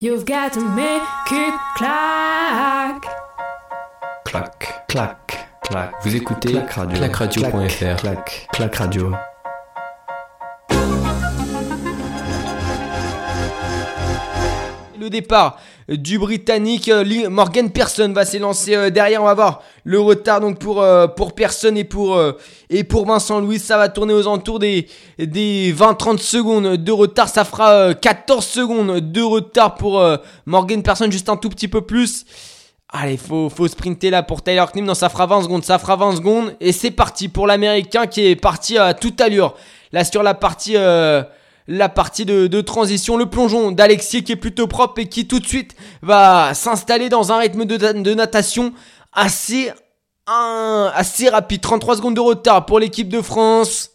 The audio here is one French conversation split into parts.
You've got to make it clack. Clac, Clac, clac. Vous écoutez clac radio. clacradio.fr. Clac, clac radio. Le départ du Britannique euh, Morgan Pearson va s'élancer euh, derrière. On va voir le retard donc pour euh, pour Pearson et pour et pour Vincent Louis. Ça va tourner aux alentours des des 20-30 secondes de retard. Ça fera euh, 14 secondes de retard pour Morgan Pearson, juste un tout petit peu plus. Allez, faut, faut sprinter là pour Tyler Knim. Non, ça fera 20 secondes, ça fera 20 secondes. Et c'est parti pour l'Américain qui est parti à toute allure. Là, sur la partie, la partie de, transition, le plongeon d'Alexis qui est plutôt propre et qui tout de suite va s'installer dans un rythme de, natation assez, rapide. 33 secondes de retard pour l'équipe de France.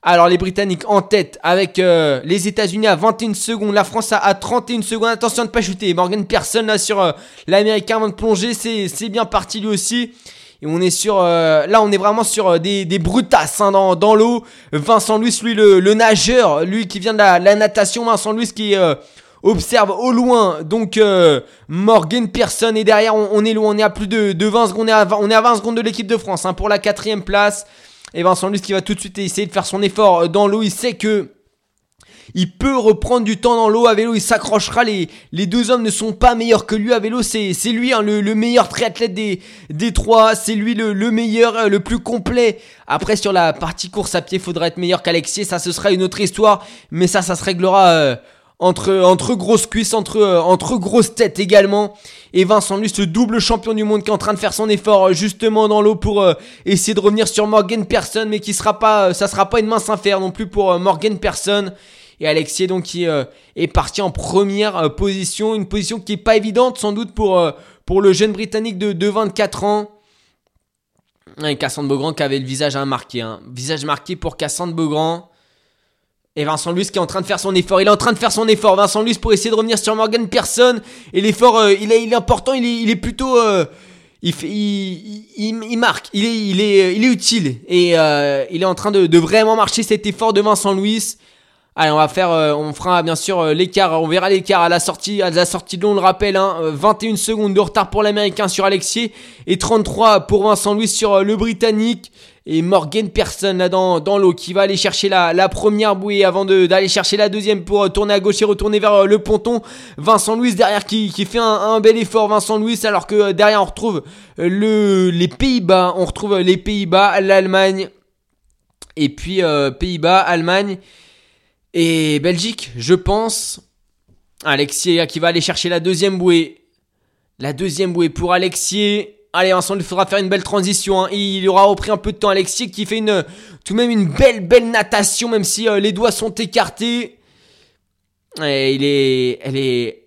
Alors les Britanniques en tête avec euh, les États-Unis à 21 secondes, la France à, à 31 secondes. Attention de ne pas chuter. Morgan Pearson là sur euh, l'Américain avant de plonger, c'est bien parti lui aussi. Et on est sur, euh, là on est vraiment sur euh, des, des brutasses hein, dans, dans l'eau. Vincent Louis, lui le, le nageur, lui qui vient de la, la natation. Vincent Louis qui euh, observe au loin. Donc euh, Morgan Pearson et derrière on, est loin, on est à plus de, de 20 secondes, on est à 20, on est à 20 secondes de l'équipe de France hein, pour la quatrième place. Et Vincent Luce qui va tout de suite essayer de faire son effort dans l'eau. Il sait que il peut reprendre du temps dans l'eau à vélo. Il s'accrochera. Les, les deux hommes ne sont pas meilleurs que lui à vélo. C'est, lui hein, le, le meilleur triathlète des, des trois. C'est lui le, le meilleur, euh, le plus complet. Après, sur la partie course à pied, faudra être meilleur qu'Alexis. Ça, ce sera une autre histoire. Mais ça, ça se réglera. euh, entre, entre grosses cuisses, entre, euh, entre grosses têtes également. Et Vincent Luce, le double champion du monde qui est en train de faire son effort justement dans l'eau pour essayer de revenir sur Morgan Person, mais qui sera pas, ça sera pas une mince affaire non plus pour Morgan Person. Et Alexis donc qui euh, est parti en première euh, position, une position qui est pas évidente sans doute pour, euh, pour le jeune Britannique de, de 24 ans. Et Cassandre Beaugrand qui avait le visage hein, marqué, hein. visage marqué pour Cassandre Beaugrand. Et Vincent Luce qui est en train de faire son effort. Il est en train de faire son effort. Vincent Luce pour essayer de revenir sur Morgan Pearson. Et l'effort, il, est, important. Il est, il est plutôt. il, marque. Il est, il est, il est utile. Et il est en train de, de vraiment marcher cet effort de Vincent Luis. Allez, on va faire, euh, on fera bien sûr euh, l'écart, on verra l'écart à la sortie, à la sortie. De long, on le rappelle, hein, euh, 21 secondes de retard pour l'américain sur Alexis et 33 pour Vincent Louis sur euh, le britannique. Et Morgan Person là dans, dans l'eau qui va aller chercher la, première bouée avant d'aller chercher la deuxième pour euh, tourner à gauche et retourner vers euh, le ponton. Vincent Louis derrière qui, qui fait un, bel effort, Vincent Louis, alors que euh, derrière on retrouve euh, le, les Pays-Bas, on retrouve les Pays-Bas, l'Allemagne. Et puis euh, Pays-Bas, Allemagne et Belgique, je pense. Alexis là, qui va aller chercher la deuxième bouée. La deuxième bouée pour Alexis. Allez, ensemble, il faudra faire une belle transition. hein. Il aura repris un peu de temps. Alexis qui fait une, tout de même une belle, belle natation, même si euh, les doigts sont écartés. Et est, elle est,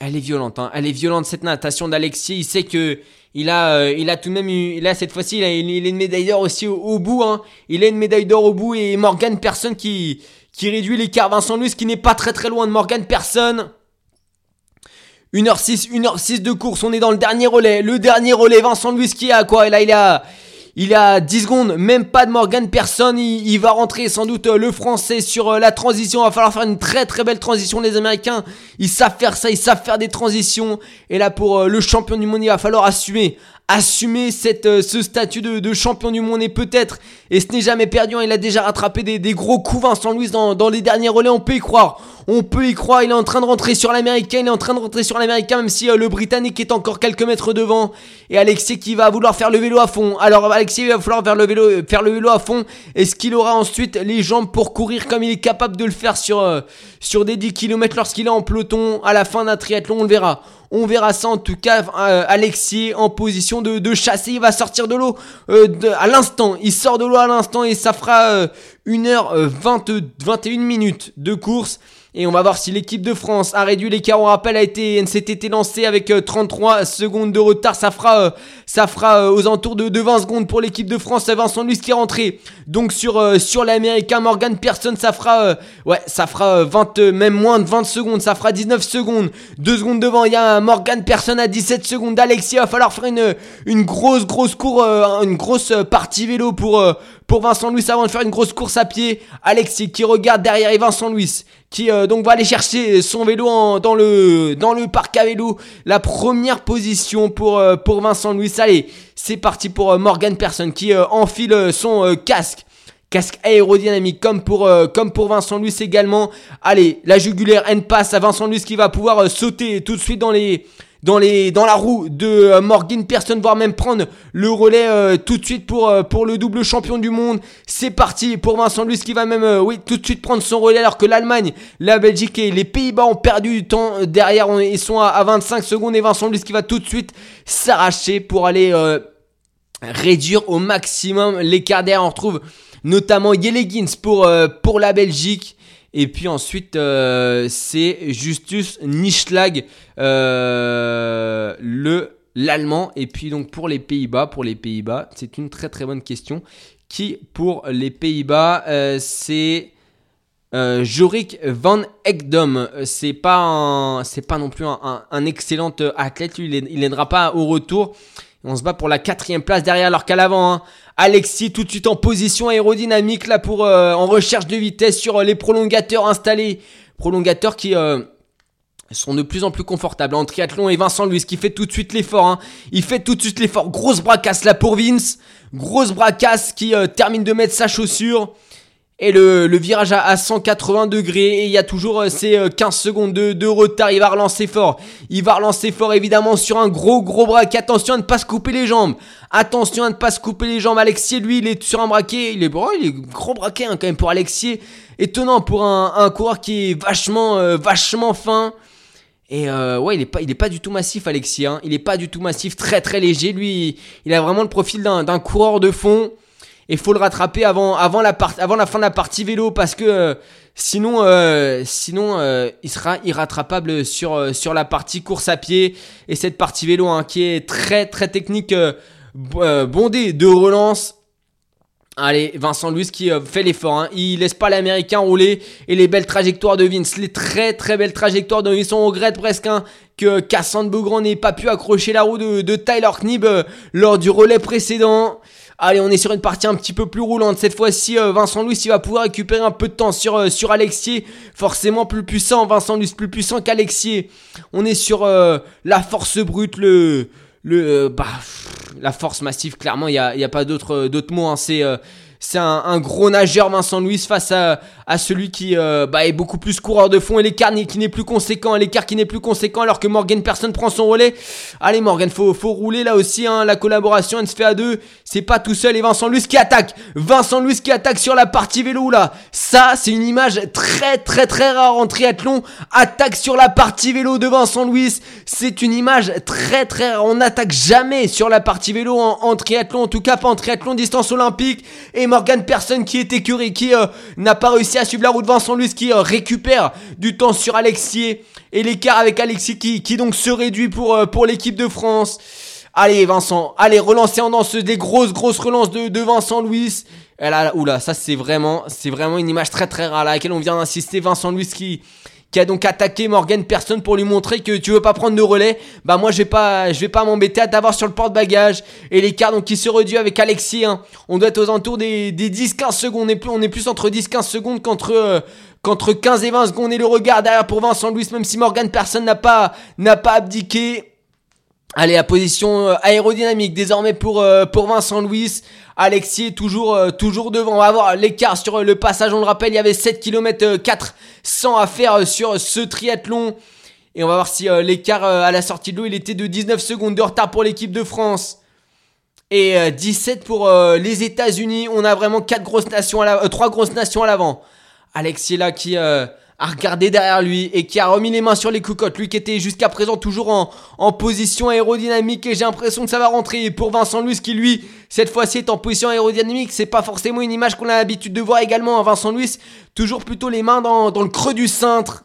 elle est violente. Hein. Elle est violente cette natation d'Alexis. Il sait que il a, euh, il a tout de même eu, là cette fois-ci, il a une médaille d'or aussi au, bout. Hein. Il a une médaille d'or au bout et Morgan Person qui, qui réduit l'écart. Vincent Luce qui n'est pas très très loin de Morgan Person. 1h06, 1h06 de course, on est dans le dernier relais. Le dernier relais, Vincent Luis qui est à quoi? Et là, il a, il a 10 secondes, même pas de Morgan Personne. Il, il va rentrer sans doute euh, le français sur euh, la transition. Il va falloir faire une très très belle transition. Les Américains, ils savent faire ça, ils savent faire des transitions. Et là, pour euh, le champion du monde, il va falloir assumer. Assumer cette, euh, ce statut de, de champion du monde et peut-être, et ce n'est jamais perdu, hein, il a déjà rattrapé des, des gros coups Vincent Louis dans, dans les derniers relais, on peut y croire. On peut y croire, il est en train de rentrer sur l'américain, il est en train de rentrer sur l'américain, même si euh, le britannique est encore quelques mètres devant. Et Alexis qui va vouloir faire le vélo à fond. Alors Alexis il va falloir faire le vélo, euh, faire le vélo à fond. Est-ce qu'il aura ensuite les jambes pour courir comme il est capable de le faire sur, euh, sur des 10 km lorsqu'il est en peloton à la fin d'un triathlon? On le verra. On verra ça en tout cas. Alexis en position de, de chasser. Il va sortir de l'eau à l'instant. Il sort de l'eau à l'instant et ça fera euh, 1h20, 21 minutes de course. Et on va voir si l'équipe de France a réduit l'écart. On rappelle, a été NCTT lancé avec euh, 33 secondes de retard. Ça fera, euh, ça fera euh, aux alentours de, de 20 secondes pour l'équipe de France. Vincent Luis qui est rentré. Donc sur, euh, sur l'américain Morgan Pearson, ça fera, euh, ouais, ça fera euh, 20, euh, même moins de 20 secondes. Ça fera 19 secondes. 2 secondes devant, il y a Morgan Pearson à 17 secondes. Alexis, il va falloir faire une, une grosse, grosse cour, euh, une grosse euh, partie vélo pour, euh, pour Vincent Louis avant de faire une grosse course à pied. Alexis qui regarde derrière et Vincent Louis qui euh, donc va aller chercher son vélo dans le dans le parc à vélo. La première position pour euh, pour Vincent Louis. Allez, c'est parti pour euh, Morgan Person qui enfile son casque. Casque aérodynamique comme pour comme pour Vincent Louis également. Allez, la jugulaire N passe à Vincent Louis qui va pouvoir sauter tout de suite dans les dans, les, dans la roue de euh, Morgan Pearson, voire même prendre le relais euh, tout de suite pour, euh, pour le double champion du monde. C'est parti pour Vincent Luis qui va même oui, tout de suite prendre son relais alors que l'Allemagne, la Belgique et les Pays-Bas ont perdu du temps. Derrière, ils sont à, 25 secondes et Vincent Luis qui va tout de suite s'arracher pour aller réduire au maximum l'écart derrière. On retrouve notamment Yelegins pour, pour la Belgique. Et puis ensuite, euh, c'est Justus Nischlag, euh, le l'allemand. Et puis donc pour les Pays-Bas, pour les Pays-Bas, c'est une très très bonne question. Qui pour les Pays-Bas, euh, c'est Jorik van Ekdom. C'est pas c'est pas non plus un, excellent athlète. il n'aidera pas au retour. On se bat pour la quatrième place derrière alors qu'à l'avant, hein, Alexis tout de suite en position aérodynamique là pour euh, en recherche de vitesse sur euh, les prolongateurs installés. Prolongateurs qui euh, sont de plus en plus confortables en triathlon et Vincent Louis qui fait tout de suite l'effort. Hein. Il fait tout de suite l'effort. Grosse bracasse là pour Vince. Grosse bracasse qui termine de mettre sa chaussure. Et le, virage à, 180 degrés. Et il y a toujours euh, ces 15 euh, secondes de, retard. Il va relancer fort. Il va relancer fort évidemment sur un gros gros braquet. Attention à ne pas se couper les jambes. Attention à ne pas se couper les jambes. Alexis, lui, il est sur un braquet. Il est, bon, il est gros braquet hein, quand même pour Alexis. Étonnant pour un, un coureur qui est vachement, euh, vachement fin. Et ouais, il est pas, il est pas du tout massif, Alexis. Hein. Il est pas du tout massif, très très léger. Lui, il a vraiment le profil d'un coureur de fond. Et faut le rattraper avant, avant, la, avant la fin de la partie vélo parce que euh, sinon, euh, sinon euh, il sera irrattrapable sur, sur la partie course à pied. Et cette partie vélo hein, qui est très très technique, bondée de relance. Allez, Vincent Louis qui fait l'effort. Hein. Il laisse pas l'américain rouler. Et les belles trajectoires de Vince. Les très très belles trajectoires de Vince. On regrette presque hein, que Cassandre Beaugrand n'ait pas pu accrocher la roue de, Tyler Knibb lors du relais précédent. Allez, on est sur une partie un petit peu plus roulante. Cette fois-ci, euh, Vincent Louis, il va pouvoir récupérer un peu de temps sur, euh, sur Alexier. Forcément plus puissant. Vincent Louis plus puissant qu'Alexier. On est sur euh, la force brute, le... le bah, la force massive, clairement, il n'y a, y a, pas d'autre mots. Hein. C'est c'est un, gros nageur Vincent Louis face à, celui qui euh, bah, est beaucoup plus coureur de fond et l'écart qui n'est plus conséquent, l'écart qui n'est plus conséquent alors que Morgan personne prend son relais. Allez Morgan, faut, faut rouler là aussi, hein, la collaboration elle se fait à deux, c'est pas tout seul et Vincent Louis qui attaque, Vincent Louis qui attaque sur la partie vélo là, ça c'est une image très très très rare en triathlon, attaque sur la partie vélo de Vincent Louis, c'est une image très très rare, on n'attaque jamais sur la partie vélo en, en triathlon, en tout cas pas en triathlon distance olympique Morgan Personne qui est écuré, qui euh, n'a pas réussi à suivre la route Vincent Luce, qui euh, récupère du temps sur Alexier. Et l'écart avec Alexis qui, donc se réduit pour, euh, pour l'équipe de France. Allez Vincent, allez relancer en danse des grosses grosses relances de, Vincent Louis. Et là, oula, ça c'est vraiment, c'est vraiment une image très très rare à laquelle on vient d'insister. Vincent Louis qui, qui a donc attaqué Morgan Personne pour lui montrer que tu veux pas prendre de relais, bah moi je vais pas je vais pas m'embêter. À t'avoir sur le porte-bagages. Et l'écart donc qui se réduit avec Alexis hein. on doit être aux alentours des, des 10-15 secondes, on est plus, entre 10-15 secondes qu'entre euh, qu'entre 15 et 20 secondes. Et le regard derrière pour Vincent Louis même si Morgan Personne n'a pas n'a pas abdiqué Allez, à position euh, aérodynamique désormais pour, euh, pour Vincent Louis. Alexis toujours, euh, toujours devant. On va voir l'écart sur le passage. On le rappelle, il y avait 7 km 400 à faire sur ce triathlon. Et on va voir si l'écart à la sortie de l'eau, il était de 19 secondes de retard pour l'équipe de France. Et 17 pour les États-Unis. On a vraiment quatre grosses nations à 3 grosses nations à l'avant. Alexis là qui a regardé derrière lui et qui a remis les mains sur les cocottes. Lui qui était jusqu'à présent toujours en, en position aérodynamique et j'ai l'impression que ça va rentrer. pour Vincent Luis qui lui, cette fois-ci est en position aérodynamique, c'est pas forcément une image qu'on a l'habitude de voir également. Vincent Luis, toujours plutôt les mains dans, dans le creux du cintre.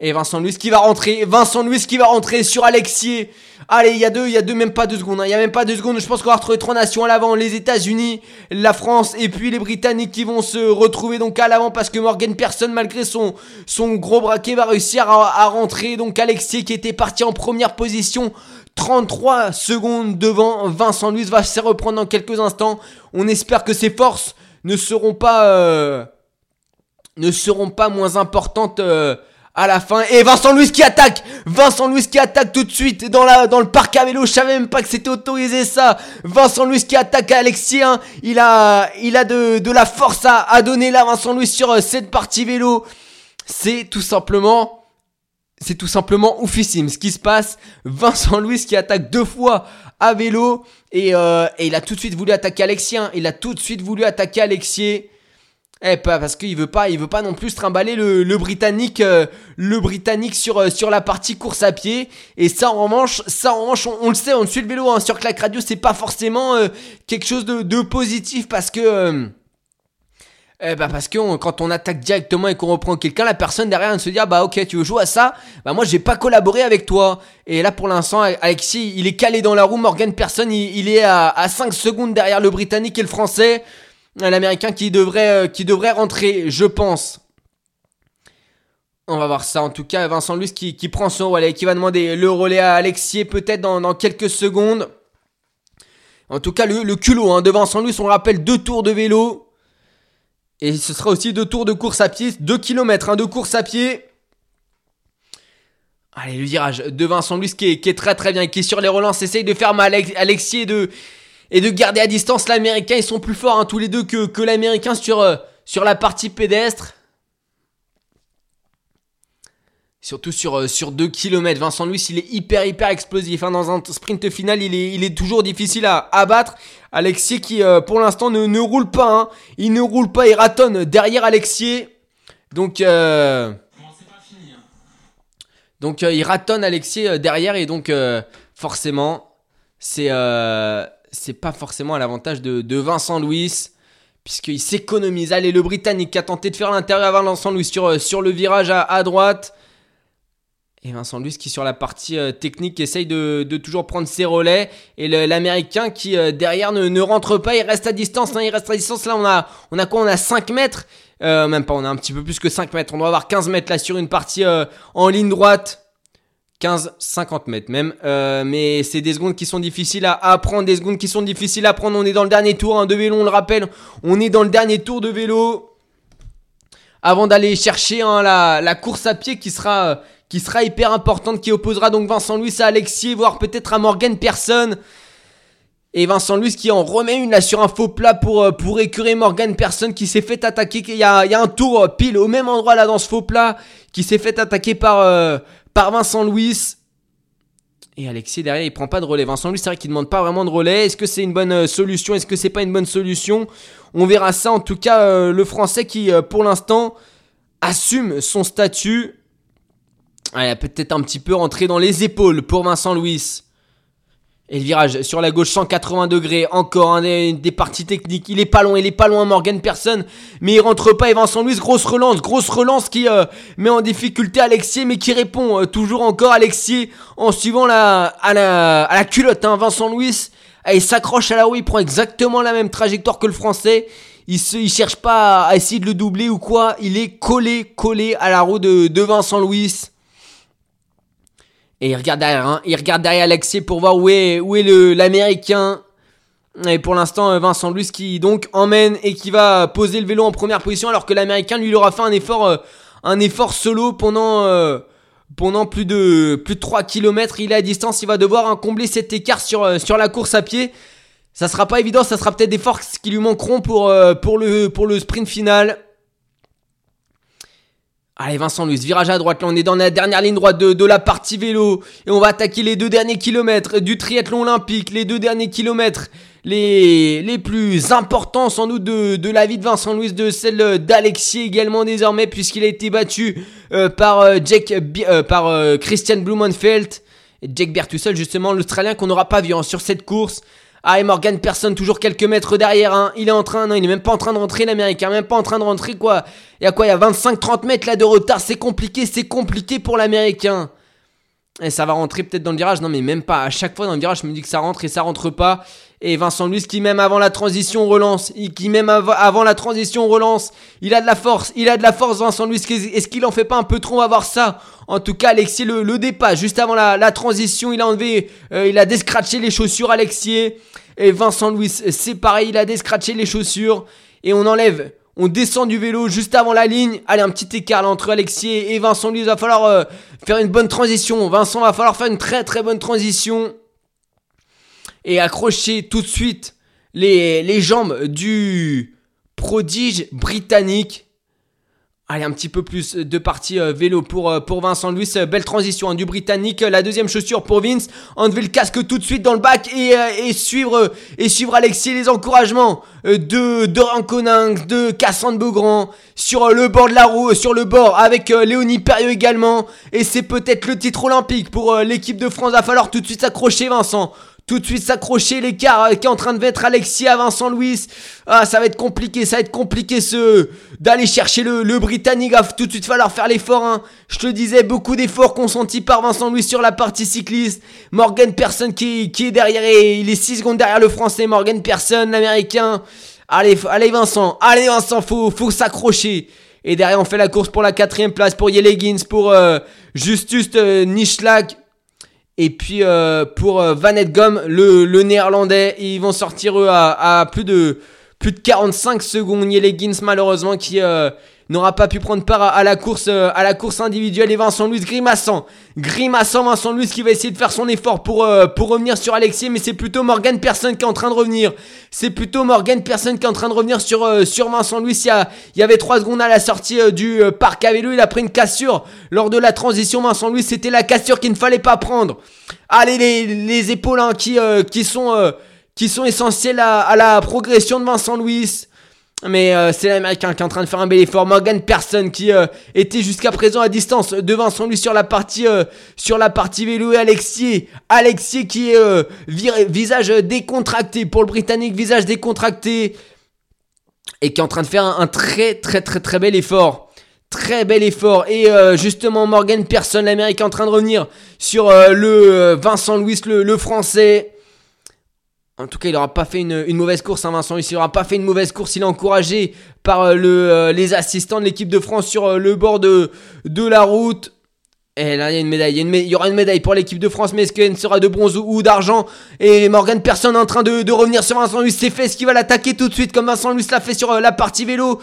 Et Vincent Louis qui va rentrer. Vincent Louis qui va rentrer sur Alexier. Allez, il y a deux, il y a deux, même pas deux secondes. Hein. Il y a même pas deux secondes. Je pense qu'on va retrouver trois nations à l'avant. Les États-Unis, la France et puis les Britanniques qui vont se retrouver donc à l'avant parce que Morgan Person, malgré son, son gros braquet, va réussir à, à rentrer. Donc Alexier qui était parti en première position. 33 secondes devant Vincent Louis va se reprendre dans quelques instants. On espère que ses forces ne seront pas euh, ne seront pas moins importantes euh, à la fin. Et Vincent Louis qui attaque Vincent Louis qui attaque tout de suite dans, la, dans le parc à vélo. Je savais même pas que c'était autorisé ça. Vincent Louis qui attaque Alexis. hein. Il a, il a de, de la force à, à donner là, Vincent Louis, sur euh, cette partie vélo. C'est tout simplement... C'est tout simplement oufissime ce qui se passe. Vincent Louis qui attaque deux fois à vélo. Et, euh, et il a tout de suite voulu attaquer Alexis. hein. Il a tout de suite voulu attaquer Alexis. Eh pas parce qu'il veut pas, il veut pas non plus trimballer le, britannique, euh, le britannique sur euh, sur la partie course à pied. Et ça en revanche, ça en revanche, on, le sait, on suit le vélo hein, sur Clac Radio, c'est pas forcément euh, quelque chose de, positif parce que. eh bah parce que quand on attaque directement et qu'on reprend quelqu'un, la personne derrière elle se dit ah bah ok tu veux jouer à ça, bah moi j'ai pas collaboré avec toi. Et là pour l'instant Alexis il est calé dans la roue, Morgan Person il, il est à, à 5 secondes derrière le britannique et le français, Euh, l'américain qui devrait euh, qui devrait rentrer je pense. On va voir ça en tout cas Vincent Luce qui, prend son relais, qui va demander le relais à Alexis peut-être dans, quelques secondes. En tout cas le, culot hein, de Vincent Luce on le rappelle deux tours de vélo. Et ce sera aussi deux tours de course à pied, 2 km hein, de course à pied. Allez, le virage de Vincent Luis qui est, très très bien, qui est sur les relances, essaye de faire mal Alex- Alexis et de, et de garder à distance l'américain. Ils sont plus forts hein, tous les deux que, l'américain sur, euh, sur la partie pédestre. Surtout sur, euh, sur 2 km. Vincent Louis, il est hyper, hyper explosif. hein. Dans un sprint final, il est, il est toujours difficile à abattre. Alexis qui, euh, pour l'instant, ne, ne roule pas. hein. Il ne roule pas, il ratonne derrière Alexis. Donc, euh, donc il ratonne Alexis euh, derrière. Et donc, forcément, c'est c'est pas forcément à l'avantage de, de Vincent Louis. Puisqu'il s'économise. Allez, le Britannique qui a tenté de faire l'intérieur avant Vincent Louis sur, euh, le virage à, droite. Et Vincent Luce qui sur la partie euh, technique essaye de, toujours prendre ses relais. Et l'américain qui euh, derrière ne, rentre pas, il reste à distance. hein, il reste à distance. Là on a, on a quoi? On a 5 mètres. Même pas, on a un petit peu plus que 5 mètres. On doit avoir 15 mètres là sur une partie en ligne droite. 15, 50 mètres même. Euh, mais c'est des secondes qui sont difficiles à, à prendre, des secondes qui sont difficiles à prendre. On est dans le dernier tour hein, de vélo, on le rappelle. On est dans le dernier tour de vélo. Avant d'aller chercher hein, la, course à pied qui sera, euh, qui sera hyper importante, qui opposera donc Vincent Louis à Alexis, voire peut-être à Morgan Person. Et Vincent Louis qui en remet une là sur un faux plat pour, euh, pour écurer Morgan Person qui s'est fait attaquer. Il y a, y a un tour pile au même endroit là dans ce faux plat qui s'est fait attaquer par, par Vincent Louis. Et Alexis derrière il prend pas de relais. Vincent Louis c'est vrai qu'il demande pas vraiment de relais. Est-ce que c'est une bonne euh, solution? Est-ce que c'est pas une bonne solution? On verra ça en tout cas euh, le français qui euh, pour l'instant assume son statut. Ah, il a peut-être un petit peu rentré dans les épaules pour Vincent Louis. Et le virage sur la gauche 180 degrés, encore un des, parties techniques. Il est pas loin, il est pas loin Morgan Personne, mais il rentre pas. Et Vincent Louis, grosse relance, grosse relance qui euh, met en difficulté Alexis, mais qui répond euh, toujours encore Alexis en suivant la à la, à la culotte. Hein, Vincent Louis, ah, il s'accroche à la roue, il prend exactement la même trajectoire que le Français. Il se, il cherche pas à essayer de le doubler ou quoi. Il est collé, collé à la roue de, de Vincent Louis. Et il regarde derrière, hein. il regarde derrière Alexis pour voir où est, où est le, l'américain. Et pour l'instant, euh, Vincent Luce qui donc emmène et qui va poser le vélo en première position alors que l'américain lui aura fait un effort, euh, un effort solo pendant, euh, pendant plus de, plus de 3 km. Il est à distance, il va devoir combler cet écart sur, euh, sur la course à pied. Ça sera pas évident, ça sera peut-être des forces qui lui manqueront pour, pour, le, pour le sprint final. Allez Vincent Luce, virage à droite, là on est dans la dernière ligne droite de, la partie vélo et on va attaquer les deux derniers kilomètres du triathlon olympique, les deux derniers kilomètres les, les plus importants sans doute de, de la vie de Vincent Louis, de celle d'Alexis également désormais puisqu'il a été battu euh, par, euh, euh, par euh, Christian Blumenfeld et Jake Bertussel justement l'Australien qu'on n'aura pas vu hein, sur cette course. Ah et Morgan Person toujours quelques mètres derrière hein. Il est en train, non il est même pas en train de rentrer l'américain, même pas en train de rentrer quoi. Il y quoi Il y a 25-30 mètres là de retard, c'est compliqué, c'est compliqué pour l'américain. Et ça va rentrer peut-être dans le virage, non mais même pas. À chaque fois dans le virage, je me dis que ça rentre et ça rentre pas. Et Vincent Luis qui même avant la transition relance, qui même av- avant la transition relance, il a de la force, il a de la force Vincent Luis. Est-ce qu'il en fait pas un peu trop On va voir ça? En tout cas, Alexis le, le dépasse juste avant la, la transition. Il a enlevé, euh, il a descratché les chaussures Alexis. Et Vincent Louis, c'est pareil, il a descratché les chaussures. et on enlève on descend du vélo juste avant la ligne. Allez, un petit écart là, entre Alexis et Vincent. Lui, il va falloir euh, faire une bonne transition. Vincent va falloir faire une très très bonne transition. Et accrocher tout de suite les, les jambes du prodige britannique. Allez, un petit peu plus de partie euh, vélo pour, euh, pour Vincent Louis. Euh, belle transition hein, du Britannique. La deuxième chaussure pour Vince. Enlever le casque tout de suite dans le bac et, et suivre et suivre Alexis les encouragements de Dorian Coninx, de Cassandre Beaugrand sur le bord de la roue, sur le bord avec Léonie Perrieux également. Et c'est peut-être le titre olympique pour l'équipe de France. Va falloir tout de suite s'accrocher Vincent tout de suite s'accrocher l'écart euh, qui est en train de mettre Alexis à Vincent Louis. Ah, ça va être compliqué, ça va être compliqué ce d'aller chercher le, le Britannique. Va tout de suite falloir faire l'effort. Hein. Je te disais, beaucoup d'efforts consentis par Vincent Louis sur la partie cycliste. Morgan Person qui, qui est derrière et il est 6 secondes derrière le français. Morgan Person, l'américain. Allez, allez Vincent, allez Vincent, faut, faut s'accrocher. Et derrière, on fait la course pour la quatrième place pour Yelegins, pour euh, Justus euh, et puis euh, pour euh, Van Edgom, le, néerlandais, ils vont sortir eux à, plus de plus de 45 secondes. Yelegins malheureusement qui euh, n'aura pas pu prendre part à, la course à la course individuelle et Vincent Louis grimaçant. Grimaçant Vincent Louis qui va essayer de faire son effort pour pour revenir sur Alexis mais c'est plutôt Morgan Persson qui est en train de revenir. C'est plutôt Morgan Persson qui est en train de revenir sur sur Vincent Louis. Il y, a, il y avait 3 secondes à la sortie du parc à vélo, il a pris une cassure lors de la transition Vincent Louis, c'était la cassure qu'il ne fallait pas prendre. Allez, les, les épaules hein, qui, euh, qui, sont, euh, qui sont essentielles à, à, la progression de Vincent Louis. Mais euh, c'est l'américain qui est en train de faire un bel effort. Morgan Person qui était jusqu'à présent à distance de Vincent Louis sur la partie, sur la partie vélo. Et Alexier, Alexier qui est visage décontracté pour le Britannique, visage décontracté. Et qui est en train de faire un très très très très bel effort. Très bel effort. Et euh, justement, Morgan Person, l'américain, en train de revenir sur euh, le euh, Vincent Louis, le, français. En tout cas, il n'aura pas fait une, mauvaise course, hein, Vincent. Il n'aura pas fait une mauvaise course. Il est encouragé par le, les assistants de l'équipe de France sur le bord de, de la route. Et là, il y médaille. Aura une médaille pour l'équipe de France, mais est-ce qu'elle sera de bronze ou, d'argent? Et Morgan Person est en train de, revenir sur Vincent Louis. C'est fait. ce qu'il va l'attaquer tout de suite, comme Vincent Louis l'a fait sur la partie vélo?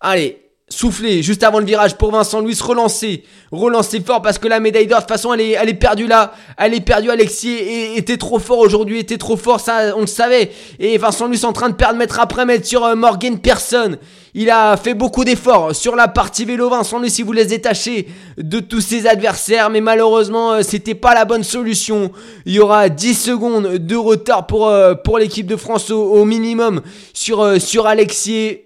Allez, souffler juste avant le virage pour Vincent Louis, relancer, relancer fort parce que la médaille d'or, de toute façon, elle est, elle est perdue là, elle est perdue. Alexis était trop fort aujourd'hui, était trop fort, ça, on le savait. Et Vincent Louis en train de perdre mètre après mètre sur euh, Morgan Person. Il a fait beaucoup d'efforts sur la partie vélo. Vincent Louis, il voulait se détacher de tous ses adversaires, mais malheureusement, euh, c'était pas la bonne solution. Il y aura 10 secondes de retard pour, euh, pour l'équipe de France au, minimum sur, sur Alexis.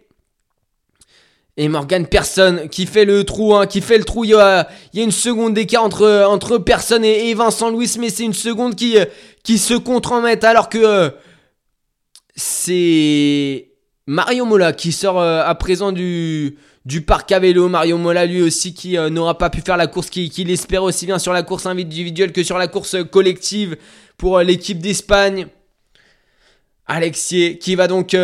Et Morgan Person qui fait le trou, hein, qui fait le trou. Il y a, une seconde d'écart entre, entre Person et, Vincent Louis, mais c'est une seconde qui, qui se contre-met alors que euh, c'est Mario Mola qui sort euh, à présent du, du parc à vélo. Mario Mola lui aussi qui euh, n'aura pas pu faire la course qu'il espère aussi bien sur la course individuelle que sur la course collective pour l'équipe d'Espagne. Alexier qui va donc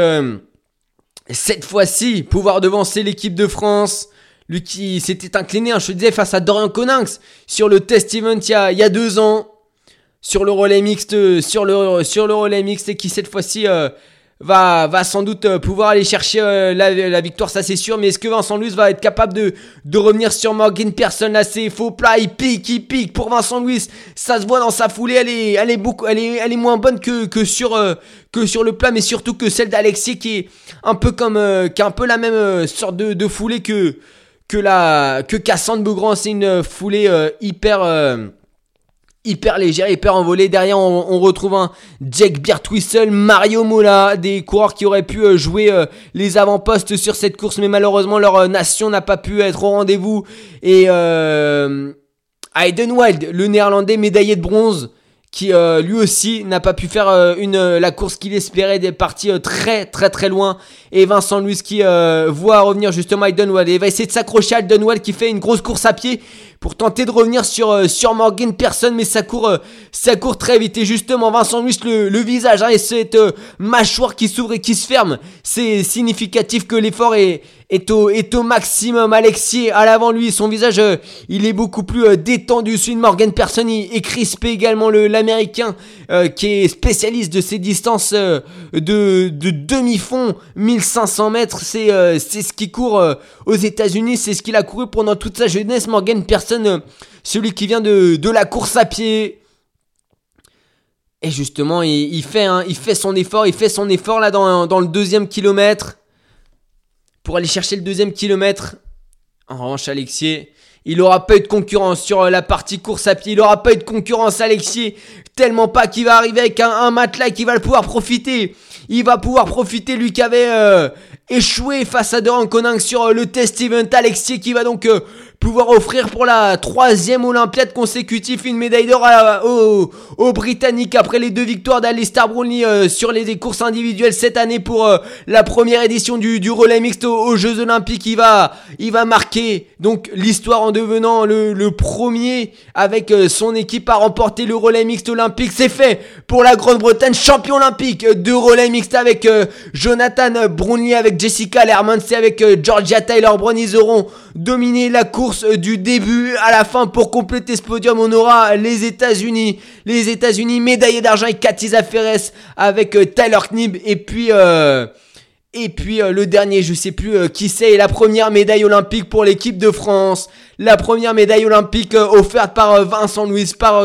cette fois-ci, pouvoir devancer l'équipe de France. Lui qui s'était incliné, hein, je te disais, face à Dorian Coninx sur le test event il y a, il y a deux ans. Sur le relais mixte, sur le, sur le relais mixte et qui cette fois-ci euh, va, va sans doute euh, pouvoir aller chercher euh, la, la, victoire, ça c'est sûr. Mais est-ce que Vincent Louis va être capable de, de revenir sur Morgan Person Là c'est faux plat, il pique, il pique pour Vincent Louis. Ça se voit dans sa foulée, elle est, elle est, beaucoup, elle est, elle est moins bonne que, que, sur, euh, que sur le plat, mais surtout que celle d'Alexis qui est un peu comme, qui a un peu la même sorte de, de foulée que, que, la, que Cassandre Beaugrand. C'est une foulée hyper hyper légère, hyper envolé. Derrière, on, retrouve un Jack Birtwistle, Mario Mola, des coureurs qui auraient pu euh, jouer euh, les avant-postes sur cette course, mais malheureusement leur euh, nation n'a pas pu être au rendez-vous. Et euh, Wild, le néerlandais médaillé de bronze, qui lui aussi n'a pas pu faire la course qu'il espérait des parties très très très loin et Vincent Louis qui voit revenir justement Hayden Wild et va essayer de s'accrocher à Wild qui fait une grosse course à pied pour tenter de revenir sur, euh, Morgan Person, mais ça court, euh, ça court très vite. Et justement, Vincent Louis, le, visage hein, et cette euh, mâchoire qui s'ouvre et qui se ferme, c'est significatif que l'effort est, est au, est maximum. Alexis à l'avant lui, son visage il est beaucoup plus détendu. Celui de Morgan Person et crispé également l'américain qui est spécialiste de ces distances de, de demi-fond 1000 1500 mètres, c'est euh, c'est ce qui court euh, aux États-Unis, c'est ce qu'il a couru pendant toute sa jeunesse. Morgan Pearson, euh, celui qui vient de, la course à pied. Et justement, il, il fait, hein, il fait son effort, il fait son effort là dans, dans le deuxième kilomètre pour aller chercher le deuxième kilomètre. En revanche, Alexier, il aura pas eu de concurrence sur la partie course à pied. Il aura pas eu de concurrence, Alexier. Tellement pas qu'il va arriver avec un, un matelas qui va pouvoir profiter. Il va pouvoir profiter, lui qui avait euh, échoué face à Doran Coninck sur euh, le test event. Alexier qui va donc euh, pouvoir offrir pour la troisième Olympiade consécutive une médaille d'or aux, aux Britanniques après les deux victoires d'Alistair Brownlee euh, sur les courses individuelles cette année pour euh, la première édition du, du relais mixte aux, Jeux Olympiques. Il va, il va marquer donc l'histoire en devenant le, le premier avec euh, son équipe à remporter le relais mixte olympique. C'est fait pour la Grande-Bretagne, champion olympique de relais mixte avec Jonathan Brownlee, avec Jessica Lermans et avec Georgia Taylor Brown. Ils auront dominé la course du début à la fin pour compléter ce podium. On aura les États-Unis, les États-Unis médaillés d'argent avec Katiza Ferres, avec euh, Tyler Knibb et puis. euh, et puis euh, le dernier, je sais plus qui c'est, la première médaille olympique pour l'équipe de France. La première médaille olympique offerte par Vincent Louis, par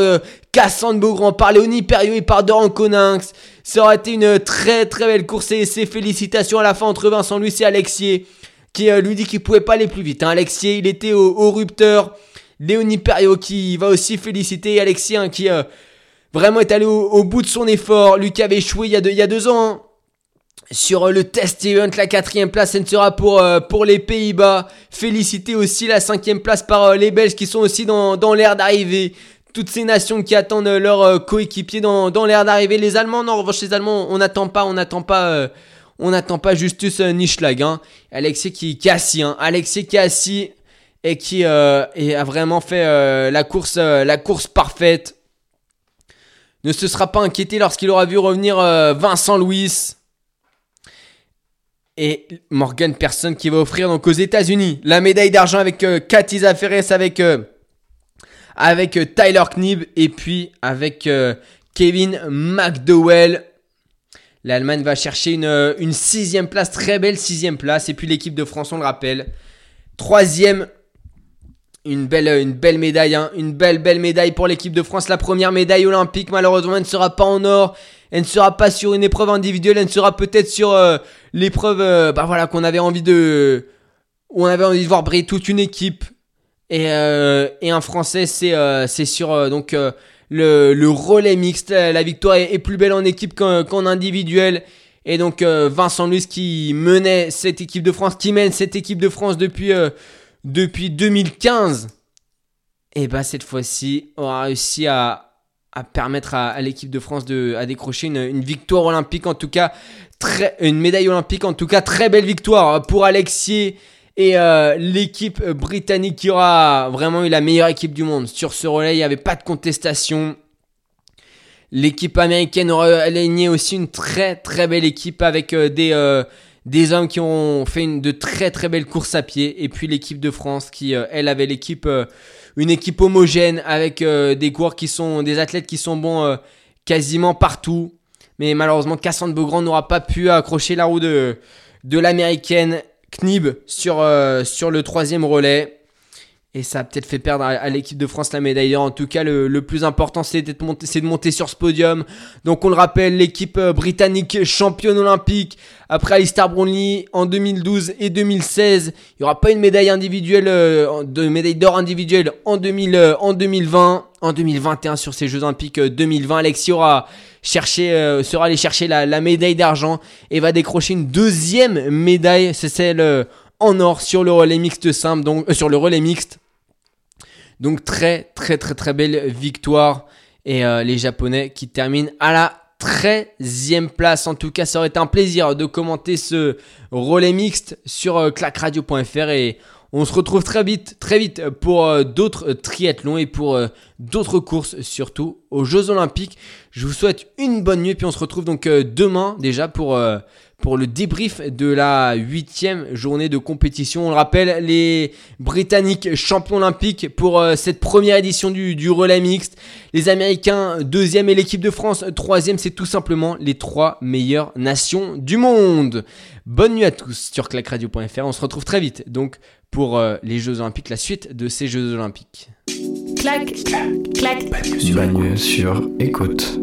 Cassandre Beaugrand, par Léonie Perriot et par Doran Coninx. Ça aurait été une très très belle course et ses félicitations à la fin entre Vincent Louis et Alexier qui euh, lui dit qu'il pouvait pas aller plus vite. Hein. Alexier, il était au, au rupteur. Léonie Perriot qui va aussi féliciter Alexis hein, qui euh, vraiment est allé au, au bout de son effort. Lui qui avait échoué il y a deux, il y a deux ans. hein. Sur euh, le test event, la quatrième place, elle sera pour, euh, pour les Pays-Bas. Féliciter aussi la cinquième place par euh, les Belges qui sont aussi dans, dans l'air d'arriver. Toutes ces nations qui attendent leurs coéquipiers dans, dans l'air d'arriver. Les Allemands, non, en revanche, les Allemands, on n'attend pas, on n'attend pas, on n'attend pas Justus euh, Nischlag. Hein. Alexis qui, assis, hein. Alexis assis et qui euh, a vraiment fait euh, la course, la course parfaite. Ne se sera pas inquiété lorsqu'il aura vu revenir Vincent Louis et Morgan Person qui va offrir donc aux États-Unis la médaille d'argent avec Katiza Ferres avec avec Tyler Knibb et puis avec Kevin McDowell. L'Allemagne va chercher une, euh, une sixième place, très belle sixième place. Et puis l'équipe de France, on le rappelle, troisième. Une belle, euh, une belle médaille, hein. une belle, belle médaille pour l'équipe de France. La première médaille olympique, malheureusement, elle ne sera pas en or. Elle ne sera pas sur une épreuve individuelle. Elle sera peut-être sur euh, l'épreuve, bah voilà, qu'on avait envie de, on avait envie de voir briller toute une équipe. Et, et un Français, c'est sur donc le, relais mixte. La victoire est, plus belle en équipe qu'en individuel. Et donc euh, Vincent Luce qui menait cette équipe de France, qui mène cette équipe de France depuis, euh, depuis 2015. Et bah cette fois-ci aura réussi à, à permettre à, l'équipe de France de à décrocher une, victoire olympique en tout cas très une médaille olympique en tout cas très belle victoire pour Alexier et euh, l'équipe britannique qui aura vraiment eu la meilleure équipe du monde sur ce relais il n'y avait pas de contestation. L'équipe américaine aura aligné aussi une très très belle équipe avec euh, des euh, des hommes qui ont fait de très très belles courses à pied. Et puis l'équipe de France qui euh, elle avait l'équipe euh, une équipe homogène avec euh, des coureurs qui sont des athlètes qui sont bons euh, quasiment partout. Mais malheureusement Cassandre Beaugrand n'aura pas pu accrocher la roue de de l'américaine Knib sur euh, sur le troisième relais et ça a peut-être fait perdre à, l'équipe de France la médaille. En tout cas, le, plus important, c'est de, monter, de monter sur ce podium. Donc, on le rappelle, l'équipe euh, britannique championne olympique après Alistair Brownlee en 2012 et 2016. Il n'y aura pas une médaille individuelle, euh, de médaille d'or individuelle en, 2000, euh, en 2020. En 2021, sur ces Jeux Olympiques euh, 2020, Alexis aura cherché, euh, sera allé chercher la, médaille d'argent et va décrocher une deuxième médaille. C'est celle euh, en or sur le relais mixte simple, donc euh, sur le relais mixte. Donc très très très très belle victoire et euh, les Japonais qui terminent à la 13e place. En tout cas, ça aurait été un plaisir de commenter ce relais mixte sur euh, clacradio.fr et on se retrouve très vite, très vite pour euh, d'autres euh, triathlons et pour euh, d'autres courses, surtout aux Jeux Olympiques. Je vous souhaite une bonne nuit, puis on se retrouve donc demain déjà pour, pour le débrief de la huitième journée de compétition. On le rappelle, les Britanniques champions olympiques pour euh, cette première édition du, du relais mixte. Les Américains deuxième et l'équipe de France troisième. C'est tout simplement les trois meilleures nations du monde. Bonne nuit à tous sur clacradio.fr. On se retrouve très vite donc pour euh, les Jeux Olympiques, la suite de ces Jeux Olympiques. clac, clac. Bagneux sur écoute.